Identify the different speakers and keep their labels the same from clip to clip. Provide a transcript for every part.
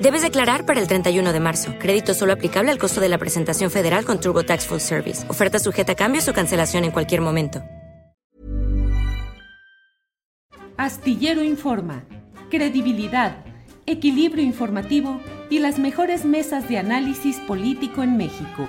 Speaker 1: Debes declarar para el 31 de marzo. Crédito solo aplicable al costo de la presentación federal con TurboTax Full Service. Oferta sujeta a cambios o cancelación en cualquier momento.
Speaker 2: Astillero Informa, credibilidad, equilibrio informativo y las mejores mesas de análisis político en México.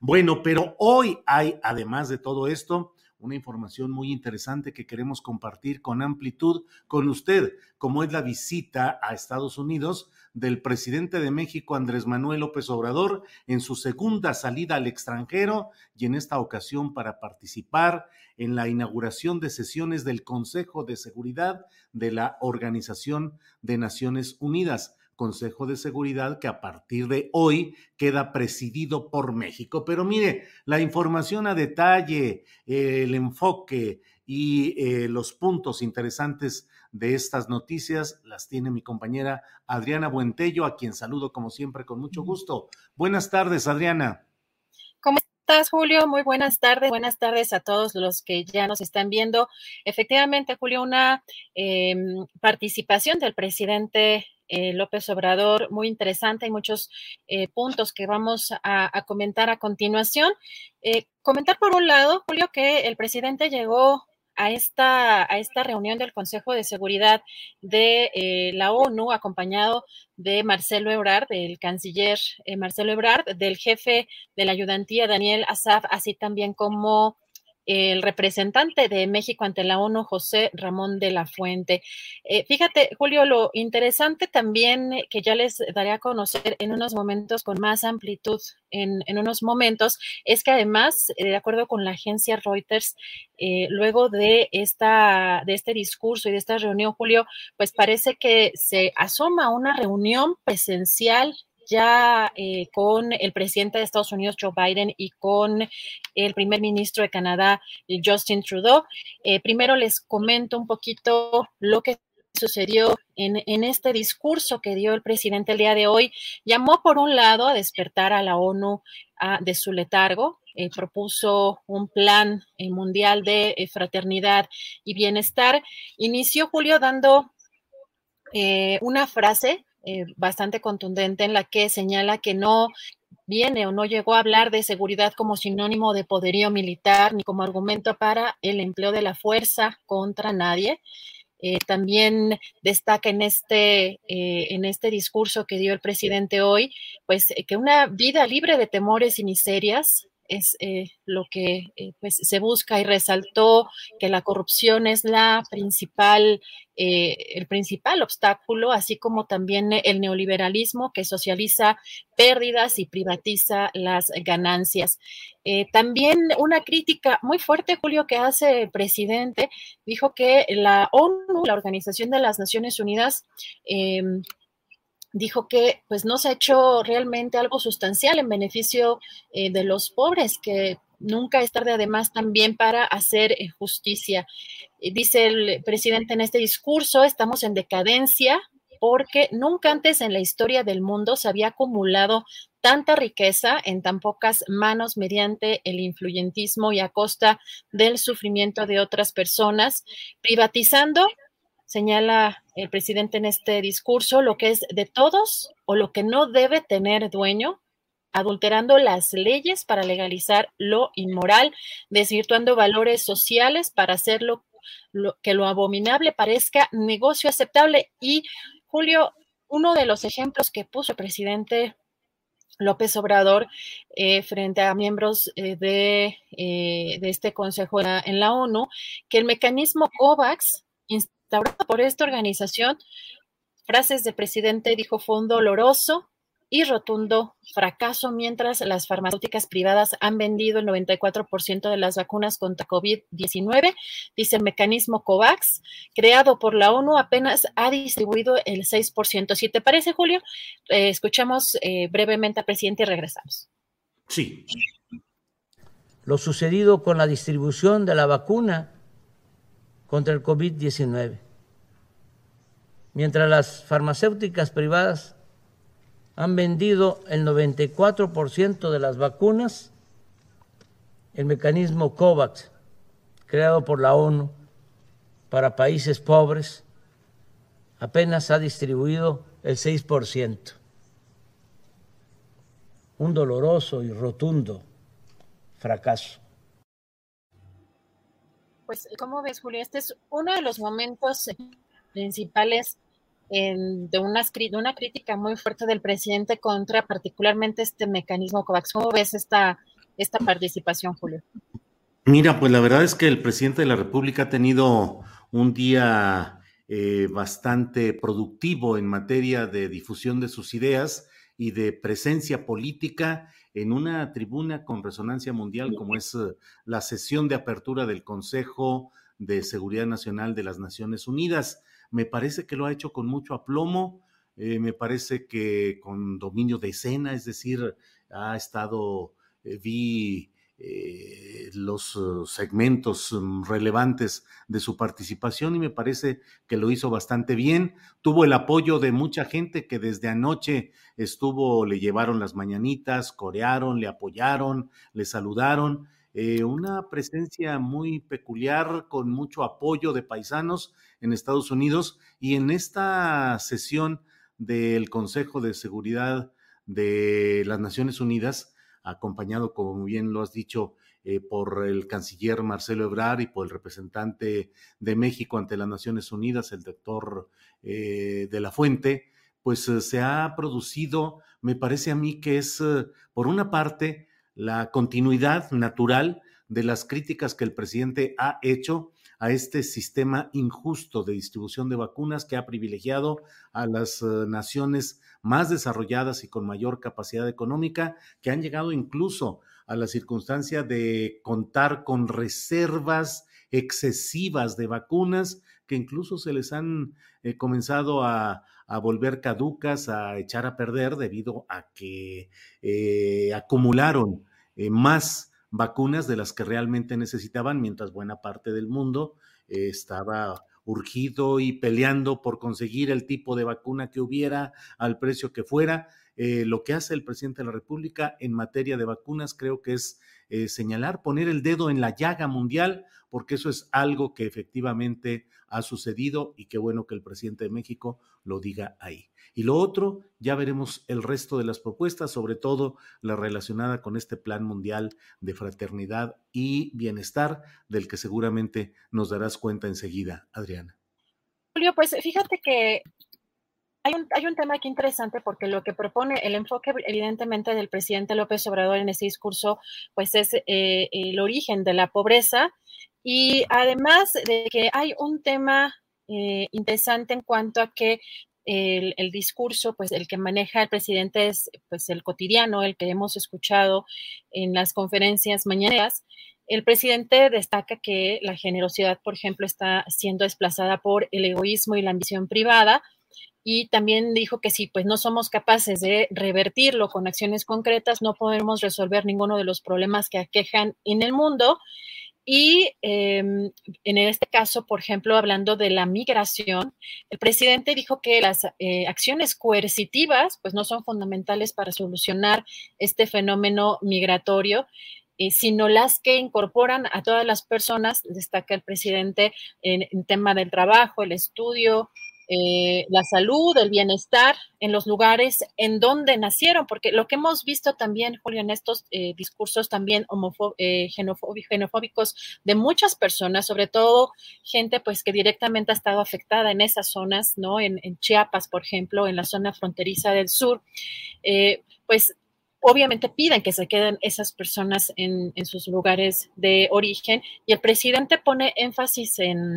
Speaker 3: Bueno, pero hoy hay, además de todo esto, una información muy interesante que queremos compartir con amplitud con usted, como es la visita a Estados Unidos del presidente de México, Andrés Manuel López Obrador, en su segunda salida al extranjero y en esta ocasión para participar en la inauguración de sesiones del Consejo de Seguridad de la Organización de Naciones Unidas. Consejo de Seguridad que a partir de hoy queda presidido por México. Pero mire, la información a detalle, el enfoque y eh, los puntos interesantes de estas noticias las tiene mi compañera Adriana Buentello, a quien saludo como siempre con mucho gusto. Buenas tardes, Adriana.
Speaker 4: ¿Cómo estás, Julio? Muy buenas tardes. Buenas tardes a todos los que ya nos están viendo. Efectivamente, Julio, una em, participación del presidente eh, López Obrador, muy interesante. Hay muchos eh, puntos que vamos a, comentar a continuación. Eh, comentar por un lado, Julio, que el presidente llegó a esta, a esta reunión del Consejo de Seguridad de la ONU, acompañado de Marcelo Ebrard, del canciller Marcelo Ebrard, del jefe de la ayudantía Daniel Asaf, así también como el representante de México ante la ONU, José Ramón de la Fuente. Eh, fíjate, Julio, lo interesante también eh, que ya les daré a conocer en unos momentos con más amplitud, en, unos momentos, es que además, eh, de acuerdo con la agencia Reuters, luego de, esta, de este discurso y de esta reunión, Julio, pues parece que se asoma una reunión presencial ya eh, con el presidente de Estados Unidos, Joe Biden, y con el primer ministro de Canadá, Justin Trudeau. Eh, primero les comento un poquito lo que sucedió en, este discurso que dio el presidente el día de hoy. Llamó, por un lado, a despertar a la ONU de su letargo, eh, propuso un plan mundial de fraternidad y bienestar. Inició Julio dando una frase eh, bastante contundente en la que señala que no viene o no llegó a hablar de seguridad como sinónimo de poderío militar ni como argumento para el empleo de la fuerza contra nadie. Eh, también destaca en este, eh, en este discurso que dio el presidente hoy, pues que una vida libre de temores y miserias es eh, lo que eh, pues, se busca y resaltó que la corrupción es la principal, eh, el principal obstáculo, así como también el neoliberalismo que socializa pérdidas y privatiza las ganancias. también una crítica muy fuerte, Julio, que hace el presidente, dijo que la ONU, la Organización de las Naciones Unidas, em, dijo que pues no se ha hecho realmente algo sustancial en beneficio eh, de los pobres, que nunca es tarde además también para hacer eh, justicia. dice el presidente en este discurso, estamos en decadencia porque nunca antes en la historia del mundo se había acumulado tanta riqueza en tan pocas manos mediante el influyentismo y a costa del sufrimiento de otras personas, privatizando señala el presidente en este discurso, lo que es de todos o lo que no debe tener dueño, adulterando las leyes para legalizar lo inmoral, desvirtuando valores sociales para hacer lo, que lo abominable parezca negocio aceptable. Y Julio, uno de los ejemplos que puso el presidente López Obrador eh, frente a miembros eh, de, de, este Consejo en la ONU, que el mecanismo COVAX, instaurado por esta organización, frases del presidente dijo fue un doloroso y rotundo fracaso, mientras las farmacéuticas privadas han vendido el 94% de las vacunas contra COVID-19. Dice el mecanismo COVAX, creado por la ONU, apenas ha distribuido el 6%. Si te parece, Julio, eh, escuchamos eh, brevemente al presidente y regresamos.
Speaker 3: Sí.
Speaker 5: Lo sucedido con la distribución de la vacuna contra el COVID-19. Mientras las farmacéuticas privadas han vendido el 94% de las vacunas, el mecanismo COVAX, creado por la ONU para países pobres, apenas ha distribuido el 6%. Un doloroso y rotundo fracaso.
Speaker 4: Pues, ¿cómo ves, Julio? Este es uno de los momentos principales de, una, una crítica muy fuerte del presidente contra particularmente este mecanismo COVAX. ¿Cómo ves esta, esta participación, Julio?
Speaker 3: Mira, pues la verdad es que el presidente de la República ha tenido un día eh, bastante productivo en materia de difusión de sus ideas y de presencia política en una tribuna con resonancia mundial como es eh, la sesión de apertura del Consejo de Seguridad Nacional de las Naciones Unidas. Me parece que lo ha hecho con mucho aplomo, eh, me parece que con dominio de escena, es decir, ha estado, eh, vi eh, los segmentos mm, relevantes de su participación y me parece que lo hizo bastante bien. Tuvo el apoyo de mucha gente que desde anoche estuvo, le llevaron las mañanitas, corearon, le apoyaron, le saludaron. una presencia muy peculiar con mucho apoyo de paisanos en Estados Unidos y en esta sesión del Consejo de Seguridad de las Naciones Unidas, acompañado, como bien lo has dicho, eh, por el canciller Marcelo Ebrard y por el representante de México ante las Naciones Unidas, el doctor eh, de la Fuente, pues eh, se ha producido, me parece a mí que es, por una parte, la continuidad natural de las críticas que el presidente ha hecho a este sistema injusto de distribución de vacunas que ha privilegiado a las eh, naciones más desarrolladas y con mayor capacidad económica, que han llegado incluso a la circunstancia de contar con reservas excesivas de vacunas que incluso se les han eh, comenzado a, volver caducas, a echar a perder debido a que eh, acumularon más vacunas de las que realmente necesitaban, mientras buena parte del mundo eh, estaba urgido y peleando por conseguir el tipo de vacuna que hubiera al precio que fuera. Eh, lo que hace el presidente de la República en materia de vacunas creo que es eh, señalar, poner el dedo en la llaga mundial, porque eso es algo que efectivamente ha sucedido y qué bueno que el presidente de México lo diga ahí. Y lo otro, ya veremos el resto de las propuestas, sobre todo la relacionada con este Plan Mundial de Fraternidad y Bienestar, del que seguramente nos darás cuenta enseguida, Adriana.
Speaker 4: Julio, pues fíjate que hay un, hay un tema aquí interesante porque lo que propone el enfoque evidentemente del presidente López Obrador en este discurso, pues es eh, el origen de la pobreza y además de que hay un tema eh, interesante en cuanto a que el, discurso, pues el que maneja el presidente es pues el cotidiano, el que hemos escuchado en las conferencias mañaneras. El presidente destaca que la generosidad, por ejemplo, está siendo desplazada por el egoísmo y la ambición privada. Y también dijo que si pues no somos capaces de revertirlo con acciones concretas, no podemos resolver ninguno de los problemas que aquejan en el mundo. Y em, en este caso, por ejemplo, hablando de la migración, el presidente dijo que las eh, acciones coercitivas pues no son fundamentales para solucionar este fenómeno migratorio, sino las que incorporan a todas las personas, destaca el presidente en, en tema del trabajo, el estudio, eh, la salud, el bienestar en los lugares en donde nacieron, porque lo que hemos visto también, Julio, en estos eh, discursos también eh, xenofóbicos de muchas personas, sobre todo gente pues que directamente ha estado afectada en esas zonas, ¿no? En, Chiapas, por ejemplo, en la zona fronteriza del sur, pues obviamente piden que se queden esas personas en sus lugares de origen y el presidente pone énfasis en...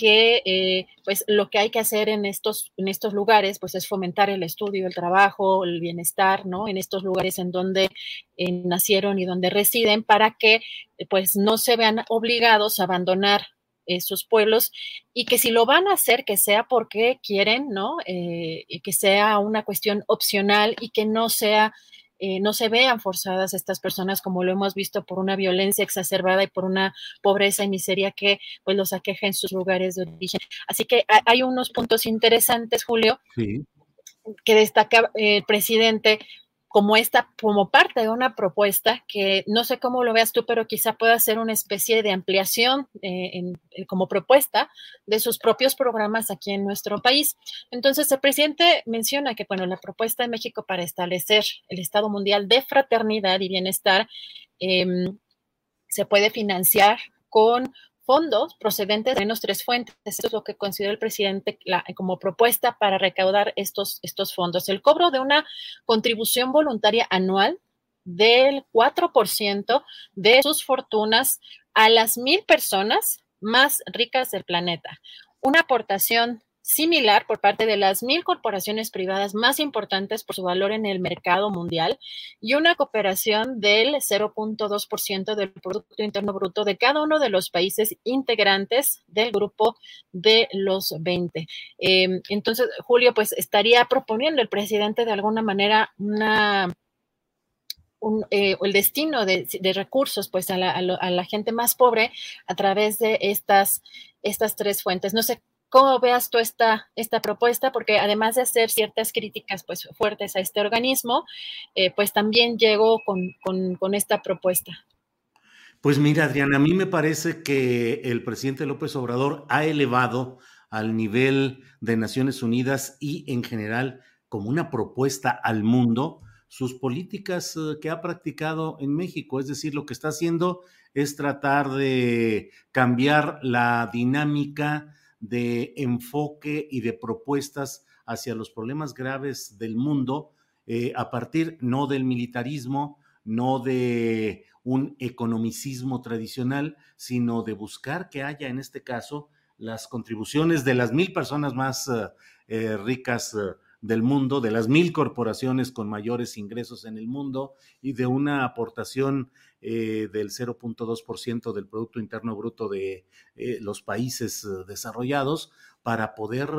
Speaker 4: que eh, pues lo que hay que hacer en estos, en estos lugares pues es fomentar el estudio, el trabajo, el bienestar, ¿no? En estos lugares en donde eh, nacieron y donde residen para que pues no se vean obligados a abandonar sus pueblos y que si lo van a hacer, que sea porque quieren, ¿no? Eh, que sea una cuestión opcional y que no sea, eh, no se vean forzadas estas personas como lo hemos visto por una violencia exacerbada y por una pobreza y miseria que pues los aqueja en sus lugares de origen. Así que hay unos puntos interesantes, Julio, que destaca eh, el presidente como esta, como parte de una propuesta que no sé cómo lo veas tú, pero quizá pueda ser una especie de ampliación eh, eh, como propuesta de sus propios programas aquí en nuestro país. Entonces, el presidente menciona que, bueno, la propuesta de México para establecer el Estado Mundial de Fraternidad y Bienestar em, se puede financiar con fondos procedentes de menos tres fuentes. Eso es lo que considera el presidente como propuesta para recaudar estos, estos fondos. El cobro de una contribución voluntaria anual del 4% de sus fortunas a las mil personas más ricas del planeta. Una aportación similar por parte de las mil corporaciones privadas más importantes por su valor en el mercado mundial y una cooperación del 0.2% del Producto Interno Bruto de cada uno de los países integrantes del grupo de los 20. Em, entonces, Julio, pues estaría proponiendo el presidente de alguna manera una... Eh, el destino de, recursos pues a la, a la, gente más pobre a través de estas, estas tres fuentes. No sé ¿Cómo veas tú esta, esta propuesta? Porque además de hacer ciertas críticas pues, fuertes a este organismo, eh, pues también llegó con, esta propuesta.
Speaker 3: Pues mira, Adriana, a mí me parece que el presidente López Obrador ha elevado al nivel de Naciones Unidas y en general como una propuesta al mundo sus políticas eh, que ha practicado en México. Es decir, lo que está haciendo es tratar de cambiar la dinámica de enfoque y de propuestas hacia los problemas graves del mundo eh, a partir no del militarismo, no de un economicismo tradicional, sino de buscar que haya en este caso las contribuciones de las mil personas más eh, eh, ricas del mundo, de las mil corporaciones con mayores ingresos en el mundo y de una aportación eh, del 0.2% del Producto Interno Bruto de eh, los países eh, desarrollados para poder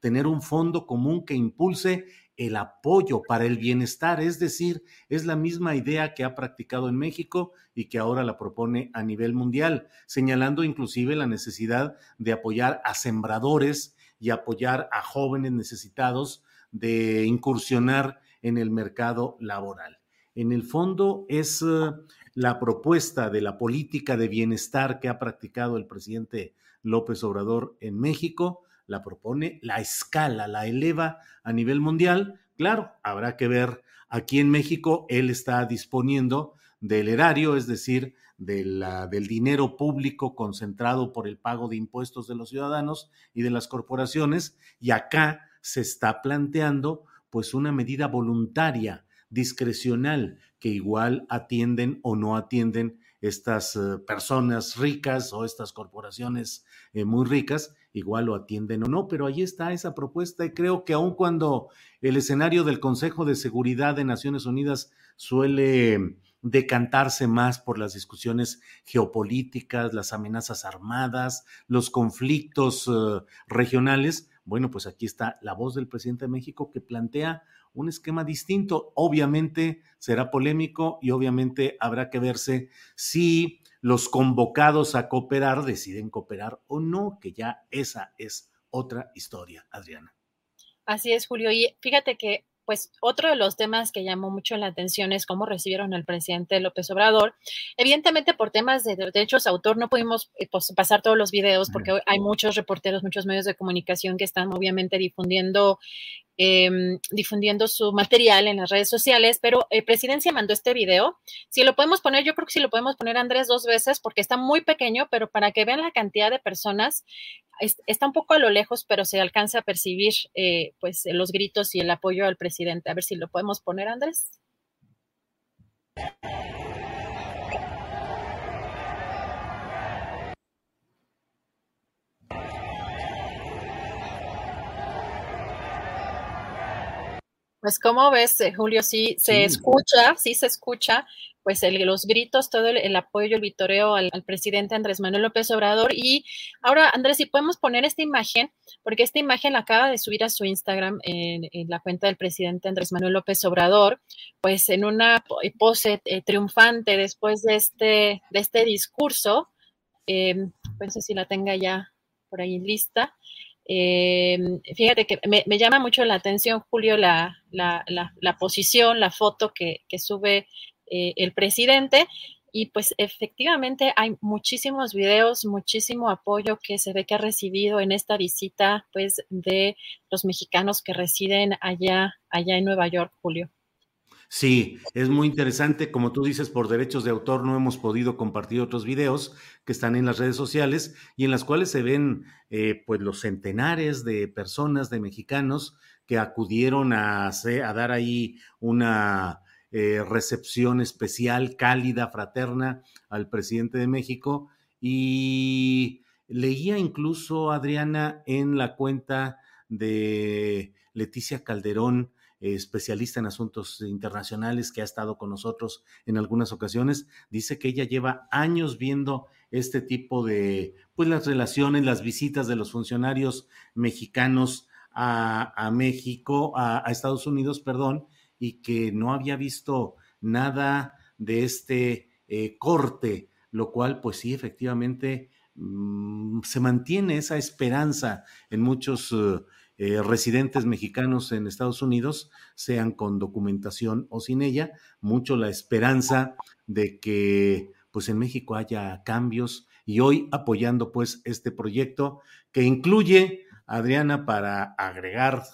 Speaker 3: tener un fondo común que impulse el apoyo para el bienestar, es decir, es la misma idea que ha practicado en México y que ahora la propone a nivel mundial, señalando inclusive la necesidad de apoyar a sembradores y apoyar a jóvenes necesitados de incursionar en el mercado laboral. En el fondo es eh, la propuesta de la política de bienestar que ha practicado el presidente López Obrador en México, la propone, la escala, la eleva a nivel mundial. Claro, habrá que ver aquí en México, él está disponiendo del erario, es decir, del dinero público concentrado por el pago de impuestos de los ciudadanos y de las corporaciones, y acá se está planteando pues una medida voluntaria, discrecional, que igual atienden o no atienden estas eh, personas ricas o estas corporaciones eh, muy ricas, igual lo atienden o no, pero ahí está esa propuesta y creo que aun cuando el escenario del Consejo de Seguridad de Naciones Unidas suele decantarse más por las discusiones geopolíticas, las amenazas armadas, los conflictos eh, regionales, bueno, pues aquí está la voz del presidente de México que plantea un esquema distinto. Obviamente será polémico y obviamente habrá que verse si los convocados a cooperar deciden cooperar o no, que ya esa es otra historia, Adriana.
Speaker 4: Así es, Julio. Y fíjate que pues otro de los temas que llamó mucho la atención es cómo recibieron al presidente López Obrador. Evidentemente, por temas de derechos de autor, no pudimos eh, pues, pasar todos los videos porque hay muchos reporteros, muchos medios de comunicación que están obviamente difundiendo Em, difundiendo su material en las redes sociales, pero eh, Presidencia mandó este video. Si lo podemos poner, yo creo que sí lo podemos poner, Andrés, dos veces, porque está muy pequeño, pero para que vean la cantidad de personas, está un poco a lo lejos, pero se alcanza a percibir eh, pues los gritos y el apoyo al presidente. A ver si lo podemos poner, Andrés. Pues como ves, eh, Julio, sí se escucha, sí se escucha, pues los gritos, todo el, apoyo, el vitoreo al, presidente Andrés Manuel López Obrador. Y ahora, Andrés, si podemos poner esta imagen, porque esta imagen la acaba de subir a su Instagram en, la cuenta del presidente Andrés Manuel López Obrador, pues en una pose eh, triunfante después de este, de este discurso. Eh, si la tenga ya por ahí lista. Eh, fíjate que me, llama mucho la atención, Julio, la, posición, la foto que, sube eh, el presidente. Y pues efectivamente hay muchísimos videos, muchísimo apoyo que se ve que ha recibido en esta visita pues de los mexicanos que residen allá, allá en Nueva York, Julio.
Speaker 3: Sí, es muy interesante. Como tú dices, por derechos de autor no hemos podido compartir otros videos que están en las redes sociales y en las cuales se ven eh, pues los centenares de personas, de mexicanos que acudieron a, a dar ahí una eh, recepción especial, cálida, fraterna al presidente de México. Y leía incluso, Adriana, en la cuenta de Leticia Calderón, especialista en asuntos internacionales que ha estado con nosotros en algunas ocasiones, dice que ella lleva años viendo este tipo de, pues las relaciones, las visitas de los funcionarios mexicanos a, México, a, Estados Unidos, perdón, y que no había visto nada de este eh, corte, lo cual, pues sí, efectivamente, mm, se mantiene esa esperanza en muchos eh, eh, residentes mexicanos en Estados Unidos, sean con documentación o sin ella, mucho la esperanza de que pues en México haya cambios y hoy apoyando pues este proyecto que incluye, Adriana, para agregar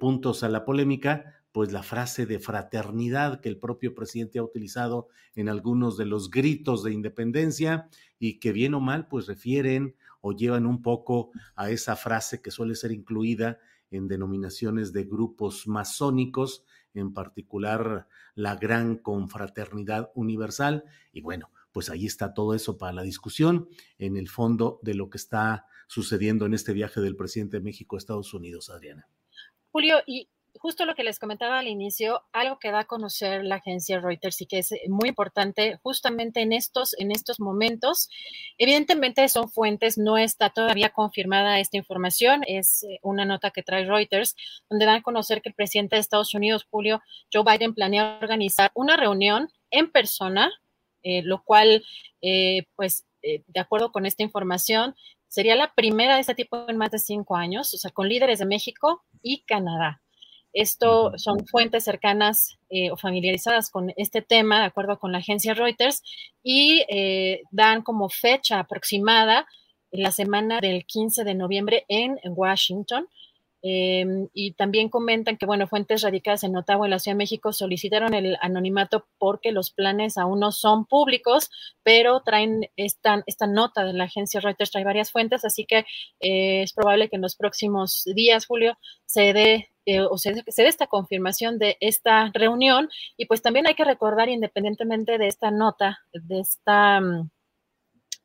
Speaker 3: puntos a la polémica, pues la frase de fraternidad que el propio presidente ha utilizado en algunos de los gritos de independencia y que bien o mal pues refieren o llevan un poco a esa frase que suele ser incluida en denominaciones de grupos masónicos, en particular la Gran Confraternidad Universal. Y bueno, pues ahí está todo eso para la discusión en el fondo de lo que está sucediendo en este viaje del presidente de México a Estados Unidos, Adriana.
Speaker 4: Julio, y justo lo que les comentaba al inicio, algo que da a conocer la agencia Reuters y que es muy importante justamente en estos, en estos momentos. Evidentemente son fuentes, no está todavía confirmada esta información, es eh, una nota que trae Reuters, donde dan a conocer que el presidente de Estados Unidos, Julio Joe Biden, planea organizar una reunión en persona, eh, lo cual, eh, pues, de acuerdo con esta información, sería la primera de este tipo en más de cinco años, o sea, con líderes de México y Canadá. Esto son fuentes cercanas eh, o familiarizadas con este tema, de acuerdo con la agencia Reuters, y eh, dan como fecha aproximada la semana del 15 de noviembre en Washington. Em, y también comentan que, bueno, fuentes radicadas en Ottawa, en la Ciudad de México, solicitaron el anonimato porque los planes aún no son públicos, pero traen esta, esta nota de la agencia Reuters, trae varias fuentes, así que eh, es probable que en los próximos días, Julio, se dé eh, o se, se dé esta confirmación de esta reunión. Y pues también hay que recordar, independientemente de esta nota, de esta... Mm,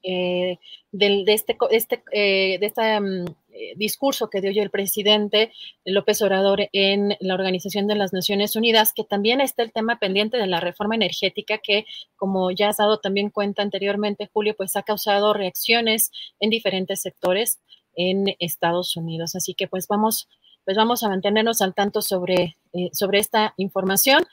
Speaker 4: eh, de este, este de esta mm, eh, discurso que dio hoy el presidente López Obrador en la Organización de las Naciones Unidas, que también está el tema pendiente de la reforma energética que, como ya has dado también cuenta anteriormente, Julio, pues ha causado reacciones en diferentes sectores en Estados Unidos. Así que pues vamos, pues vamos a mantenernos al tanto sobre, eh, sobre esta información.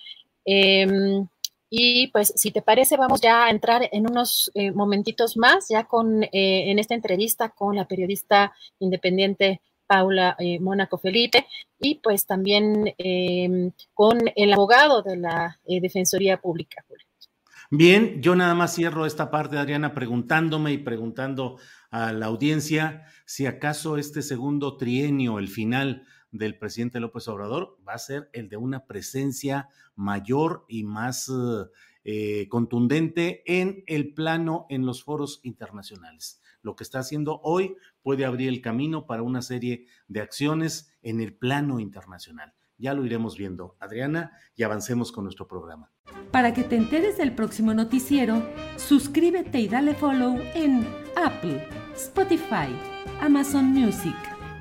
Speaker 4: Em, y pues, si te parece, vamos ya a entrar en unos eh, momentitos más, ya con eh, en esta entrevista con la periodista independiente Paula Mónaco Felipe y pues también em, con el abogado de la Defensoría Pública.
Speaker 3: Bien, yo nada más cierro esta parte, Adriana, preguntándome y preguntando a la audiencia si acaso este segundo trienio, el final del presidente López Obrador va a ser el de una presencia mayor y más eh, contundente en el plano, en los foros internacionales. Lo que está haciendo hoy puede abrir el camino para una serie de acciones en el plano internacional. Ya lo iremos viendo, Adriana, y avancemos con nuestro programa.
Speaker 2: Para que te enteres del próximo noticiero, suscríbete y dale follow en Apple, Spotify, Amazon Music